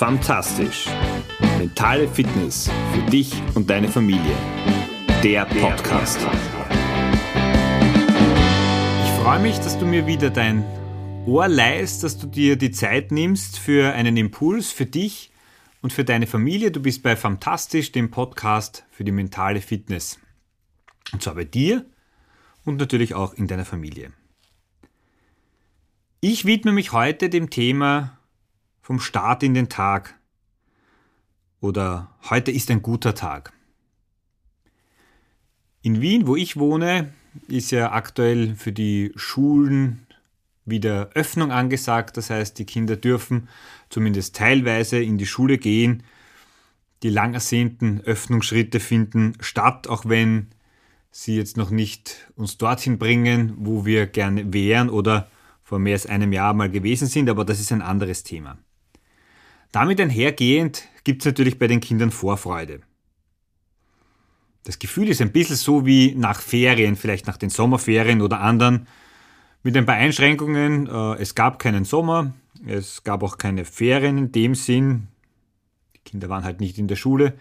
Fantastisch. Mentale Fitness für dich und deine Familie. Der Podcast. Ich freue mich, dass du mir wieder dein Ohr leist, dass du dir die Zeit nimmst für einen Impuls für dich und für deine Familie. Du bist bei Fantastisch, dem Podcast für die mentale Fitness. Und zwar bei dir und natürlich auch in deiner Familie. Ich widme mich heute dem Thema vom Start in den Tag oder heute ist ein guter Tag. In Wien, wo ich wohne, ist ja aktuell für die Schulen wieder Öffnung angesagt. Das heißt, die Kinder dürfen zumindest teilweise in die Schule gehen. Die lang ersehnten Öffnungsschritte finden statt, auch wenn sie jetzt noch nicht uns dorthin bringen, wo wir gerne wären oder vor mehr als einem Jahr mal gewesen sind, aber das ist ein anderes Thema. Damit einhergehend gibt es natürlich bei den Kindern Vorfreude. Das Gefühl ist ein bisschen so wie nach Ferien, vielleicht nach den Sommerferien oder anderen, mit ein paar Einschränkungen. Äh, es gab keinen Sommer, es gab auch keine Ferien in dem Sinn. Die Kinder waren halt nicht in der Schule.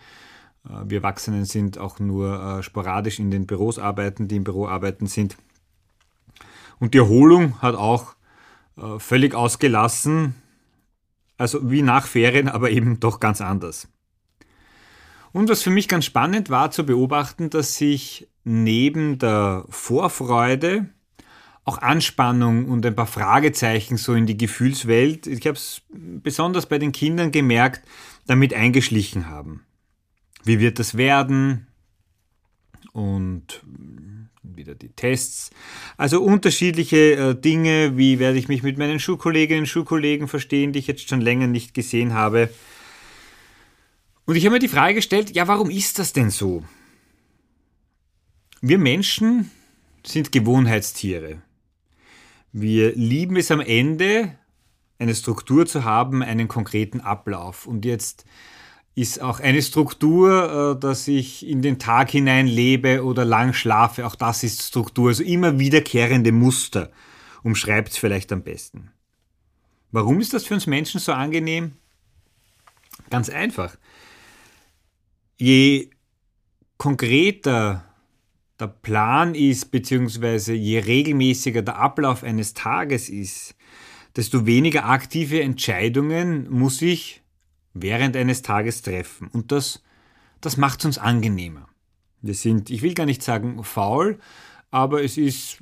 Äh, wir Erwachsenen sind auch nur äh, sporadisch in den Büros arbeiten, die im Büro arbeiten sind. Und die Erholung hat auch völlig ausgelassen. Also wie nach Ferien, aber eben doch ganz anders. Und was für mich ganz spannend war zu beobachten, dass sich neben der Vorfreude auch Anspannung und ein paar Fragezeichen so in die Gefühlswelt, ich habe es besonders bei den Kindern gemerkt, damit eingeschlichen haben. Wie wird das werden? Und wieder die Tests. Also unterschiedliche äh, Dinge, wie werde ich mich mit meinen Schulkolleginnen und Schulkollegen verstehen, die ich jetzt schon länger nicht gesehen habe. Und ich habe mir die Frage gestellt, ja, warum ist das denn so? Wir Menschen sind Gewohnheitstiere. Wir lieben es am Ende, eine Struktur zu haben, einen konkreten Ablauf. Und jetzt ist auch eine Struktur, äh, dass ich in den Tag hinein lebe oder lang schlafe. Auch das ist Struktur. Also immer wiederkehrende Muster umschreibt es vielleicht am besten. Warum ist das für uns Menschen so angenehm? Ganz einfach. Je konkreter der Plan ist, beziehungsweise je regelmäßiger der Ablauf eines Tages ist, desto weniger aktive Entscheidungen muss ich während eines Tages treffen. Und das, das macht es uns angenehmer. Wir sind, ich will gar nicht sagen faul, aber es ist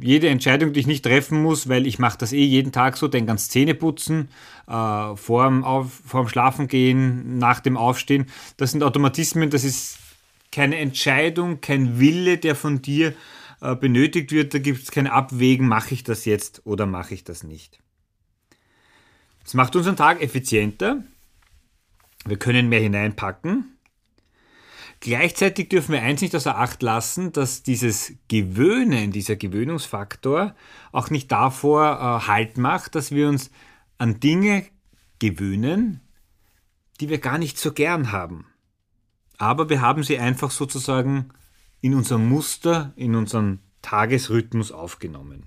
jede Entscheidung, die ich nicht treffen muss, weil ich mache das eh jeden Tag so, denk ans Zähneputzen, äh, vorm, Auf, vorm Schlafengehen, nach dem Aufstehen. Das sind Automatismen, das ist keine Entscheidung, kein Wille, der von dir äh, benötigt wird. Da gibt es kein Abwägen, mache ich das jetzt oder mache ich das nicht. Es macht unseren Tag effizienter, wir können mehr hineinpacken. Gleichzeitig dürfen wir eins nicht außer Acht lassen, dass dieses Gewöhnen, dieser Gewöhnungsfaktor auch nicht davor äh, Halt macht, dass wir uns an Dinge gewöhnen, die wir gar nicht so gern haben. Aber wir haben sie einfach sozusagen in unserem Muster, in unseren Tagesrhythmus aufgenommen.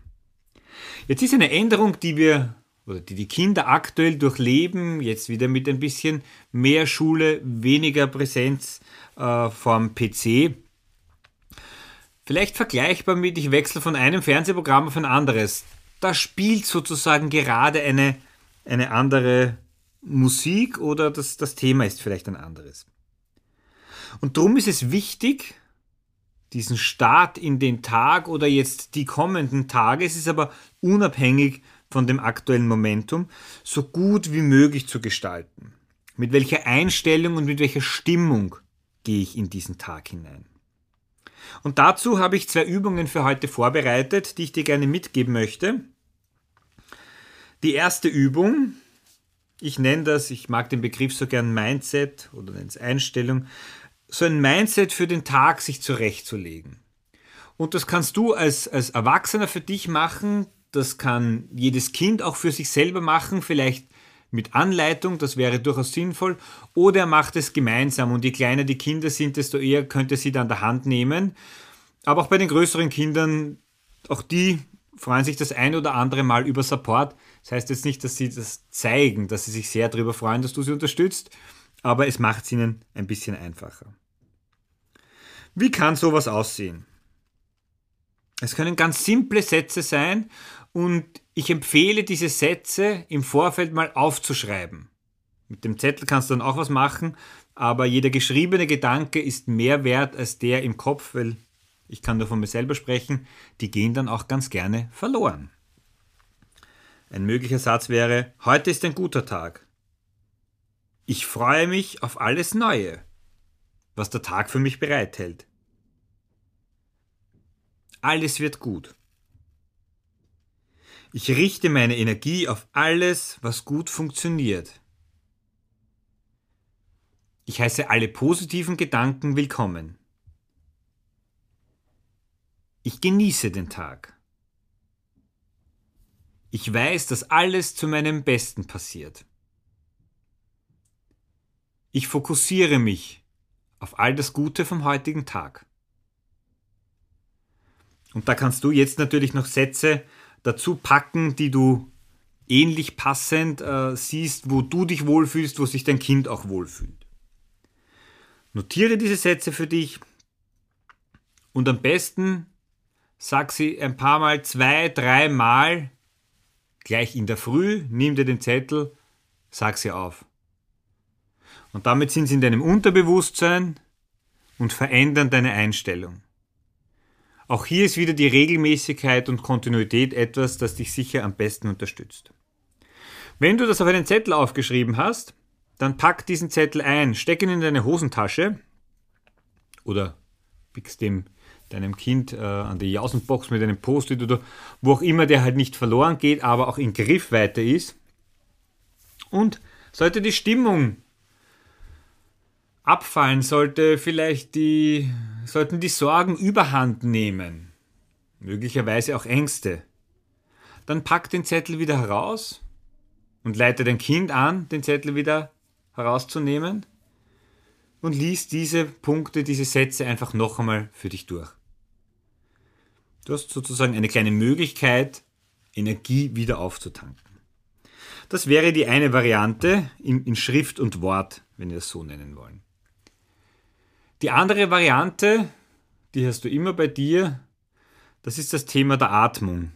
Jetzt ist eine Änderung, die wir oder die die Kinder aktuell durchleben, jetzt wieder mit ein bisschen mehr Schule, weniger Präsenz äh, vom PC. Vielleicht vergleichbar mit, ich wechsle von einem Fernsehprogramm auf ein anderes. Da spielt sozusagen gerade eine, eine andere Musik oder das, das Thema ist vielleicht ein anderes. Und darum ist es wichtig, diesen Start in den Tag oder jetzt die kommenden Tage, es ist aber unabhängig von dem aktuellen Momentum so gut wie möglich zu gestalten. Mit welcher Einstellung und mit welcher Stimmung gehe ich in diesen Tag hinein. Und dazu habe ich zwei Übungen für heute vorbereitet, die ich dir gerne mitgeben möchte. Die erste Übung, ich nenne das, ich mag den Begriff so gern Mindset oder nenne es Einstellung, so ein Mindset für den Tag sich zurechtzulegen. Und das kannst du als, als Erwachsener für dich machen, das kann jedes Kind auch für sich selber machen, vielleicht mit Anleitung, das wäre durchaus sinnvoll, oder er macht es gemeinsam und je kleiner die Kinder sind, desto eher könnte sie dann der Hand nehmen. Aber auch bei den größeren Kindern, auch die freuen sich das ein oder andere Mal über Support. Das heißt jetzt nicht, dass sie das zeigen, dass sie sich sehr darüber freuen, dass du sie unterstützt, aber es macht es ihnen ein bisschen einfacher. Wie kann sowas aussehen? Es können ganz simple Sätze sein und ich empfehle diese Sätze im Vorfeld mal aufzuschreiben. Mit dem Zettel kannst du dann auch was machen, aber jeder geschriebene Gedanke ist mehr wert als der im Kopf, weil ich kann nur von mir selber sprechen, die gehen dann auch ganz gerne verloren. Ein möglicher Satz wäre, heute ist ein guter Tag. Ich freue mich auf alles Neue, was der Tag für mich bereithält. Alles wird gut. Ich richte meine Energie auf alles, was gut funktioniert. Ich heiße alle positiven Gedanken willkommen. Ich genieße den Tag. Ich weiß, dass alles zu meinem Besten passiert. Ich fokussiere mich auf all das Gute vom heutigen Tag. Und da kannst du jetzt natürlich noch Sätze dazu packen, die du ähnlich passend äh, siehst, wo du dich wohlfühlst, wo sich dein Kind auch wohlfühlt. Notiere diese Sätze für dich und am besten sag sie ein paar Mal, zwei, drei Mal gleich in der Früh, nimm dir den Zettel, sag sie auf. Und damit sind sie in deinem Unterbewusstsein und verändern deine Einstellung. Auch hier ist wieder die Regelmäßigkeit und Kontinuität etwas, das dich sicher am besten unterstützt. Wenn du das auf einen Zettel aufgeschrieben hast, dann pack diesen Zettel ein, steck ihn in deine Hosentasche oder pickst dem deinem Kind äh, an die Jausenbox mit einem Post-it oder wo auch immer der halt nicht verloren geht, aber auch in Griffweite ist. Und sollte die Stimmung abfallen, sollte vielleicht die, sollten die Sorgen überhand nehmen, möglicherweise auch Ängste, dann pack den Zettel wieder heraus und leite dein Kind an, den Zettel wieder herauszunehmen und lies diese Punkte, diese Sätze einfach noch einmal für dich durch. Du hast sozusagen eine kleine Möglichkeit, Energie wieder aufzutanken. Das wäre die eine Variante in, in Schrift und Wort, wenn wir es so nennen wollen. Die andere Variante, die hast du immer bei dir, das ist das Thema der Atmung.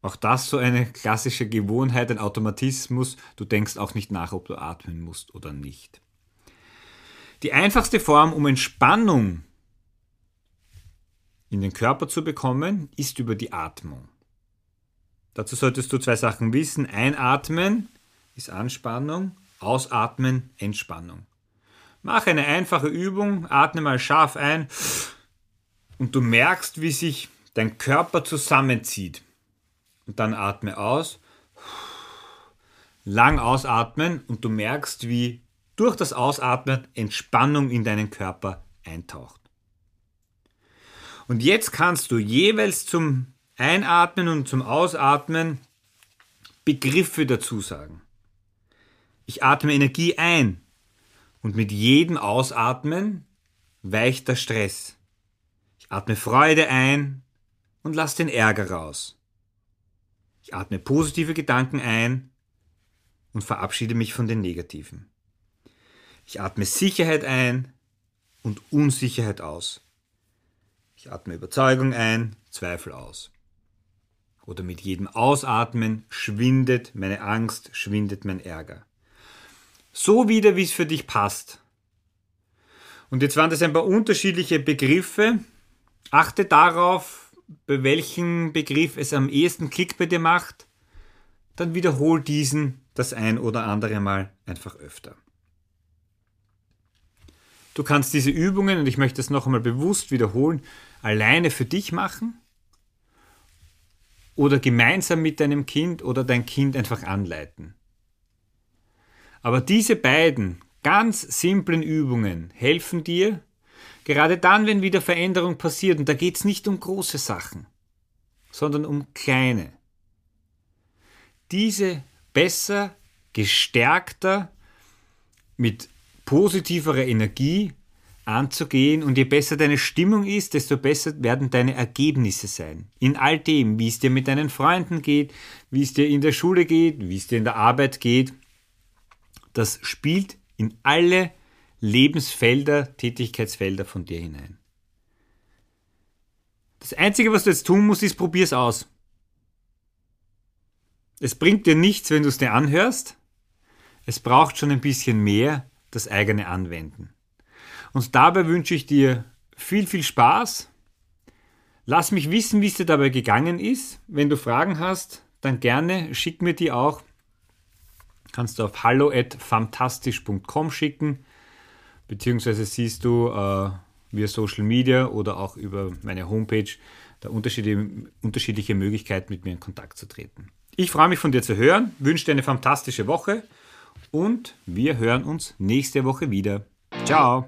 Auch das so eine klassische Gewohnheit, ein Automatismus. Du denkst auch nicht nach, ob du atmen musst oder nicht. Die einfachste Form, um Entspannung in den Körper zu bekommen, ist über die Atmung. Dazu solltest du zwei Sachen wissen. Einatmen ist Anspannung, ausatmen Entspannung. Mach eine einfache Übung, atme mal scharf ein und du merkst, wie sich dein Körper zusammenzieht und dann atme aus. Lang ausatmen und du merkst, wie durch das Ausatmen Entspannung in deinen Körper eintaucht. Und jetzt kannst du jeweils zum Einatmen und zum Ausatmen Begriffe dazu sagen. Ich atme Energie ein und mit jedem Ausatmen weicht der Stress. Ich atme Freude ein und lass den Ärger raus. Ich atme positive Gedanken ein und verabschiede mich von den negativen. Ich atme Sicherheit ein und Unsicherheit aus. Ich atme Überzeugung ein, Zweifel aus. Oder mit jedem Ausatmen schwindet meine Angst, schwindet mein Ärger. So wieder, wie es für dich passt. Und jetzt waren das ein paar unterschiedliche Begriffe. Achte darauf, bei welchem Begriff es am ehesten Klick bei dir macht, dann wiederhol diesen das ein oder andere Mal einfach öfter. Du kannst diese Übungen, und ich möchte es noch einmal bewusst wiederholen, alleine für dich machen oder gemeinsam mit deinem Kind oder dein Kind einfach anleiten. Aber diese beiden ganz simplen Übungen helfen dir, Gerade dann, wenn wieder Veränderung passiert, und da geht es nicht um große Sachen, sondern um kleine. Diese besser, gestärkter, mit positiverer Energie anzugehen und je besser deine Stimmung ist, desto besser werden deine Ergebnisse sein. In all dem, wie es dir mit deinen Freunden geht, wie es dir in der Schule geht, wie es dir in der Arbeit geht, das spielt in alle Lebensfelder, Tätigkeitsfelder von dir hinein. Das Einzige, was du jetzt tun musst, ist, probier's aus. Es bringt dir nichts, wenn du es dir anhörst. Es braucht schon ein bisschen mehr das eigene Anwenden. Und dabei wünsche ich dir viel, viel Spaß. Lass mich wissen, wie es dir dabei gegangen ist. Wenn du Fragen hast, dann gerne schick mir die auch. Kannst du auf hallo@fantastisch.com schicken, beziehungsweise siehst du äh, via Social Media oder auch über meine Homepage da unterschiedliche, unterschiedliche Möglichkeiten, mit mir in Kontakt zu treten. Ich freue mich von dir zu hören, wünsche dir eine fantastische Woche und wir hören uns nächste Woche wieder. Ciao!